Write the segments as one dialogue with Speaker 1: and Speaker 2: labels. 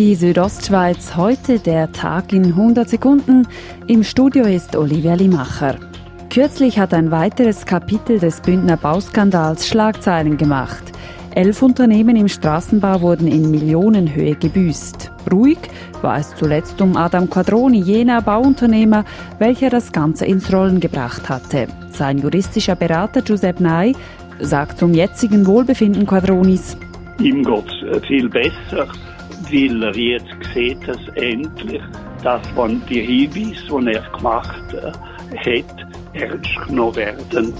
Speaker 1: Die Südostschweiz, heute der Tag in 100 Sekunden. Im Studio ist Olivia Limacher. Kürzlich hat ein weiteres Kapitel des Bündner Bauskandals Schlagzeilen gemacht. Elf Unternehmen im Straßenbau wurden in Millionenhöhe gebüßt. Ruhig war es zuletzt um Adam Quadroni, jener Bauunternehmer, welcher das Ganze ins Rollen gebracht hatte. Sein juristischer Berater Giuseppe Ney sagt zum jetzigen Wohlbefinden Quadronis.
Speaker 2: Ihm geht äh, viel besser weil er jetzt sieht, dass endlich das von die Hinweise, die er gemacht hat, ernst genommen werden.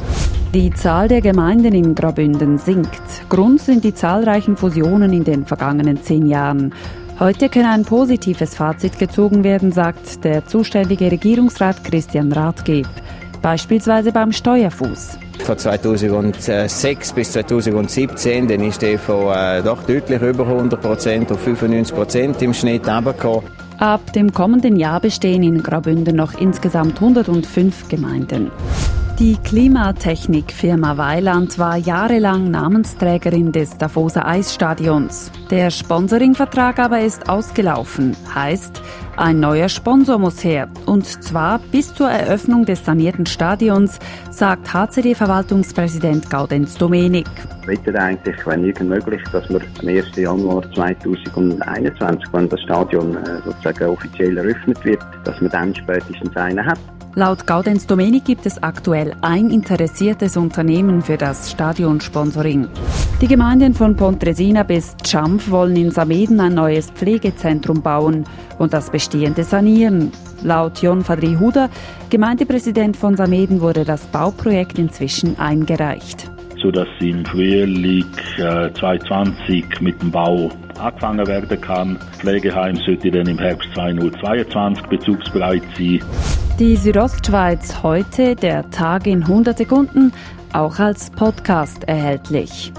Speaker 1: Die Zahl der Gemeinden in Graubünden sinkt. Grund sind die zahlreichen Fusionen in den vergangenen zehn Jahren. Heute kann ein positives Fazit gezogen werden, sagt der zuständige Regierungsrat Christian Rathgeb. Beispielsweise beim Steuerfuß.
Speaker 3: Von 2006 bis 2017 dann ist der von äh, doch deutlich über 100 Prozent auf 95 Prozent im Schnitt runtergekommen.
Speaker 1: Ab dem kommenden Jahr bestehen in Graubünden noch insgesamt 105 Gemeinden. Die Klimatechnikfirma Weiland war jahrelang Namensträgerin des Davoser Eisstadions. Der Sponsoringvertrag aber ist ausgelaufen. Heißt, ein neuer Sponsor muss her. Und zwar bis zur Eröffnung des sanierten Stadions, sagt HCD-Verwaltungspräsident Gaudenz Domenik.
Speaker 4: Bitte eigentlich, wenn irgend möglich, dass wir am 1. Januar 2021, wenn das Stadion äh, sozusagen offiziell eröffnet wird, dass man dann spätestens einen hat.
Speaker 1: Laut Gaudenz Domenik gibt es aktuell ein interessiertes Unternehmen für das Stadionsponsoring. Die Gemeinden von Pontresina bis Champf wollen in Sameden ein neues Pflegezentrum bauen und das bestehende sanieren. Laut Jon Fadri Huda, Gemeindepräsident von Sameden, wurde das Bauprojekt inzwischen eingereicht.
Speaker 5: Sodass im Frühling äh, 2020 mit dem Bau angefangen werden kann. Das Pflegeheim sollte dann im Herbst 2022 bezugsbereit sein.
Speaker 1: Die Südostschweiz heute, der Tag in 100 Sekunden, auch als Podcast erhältlich.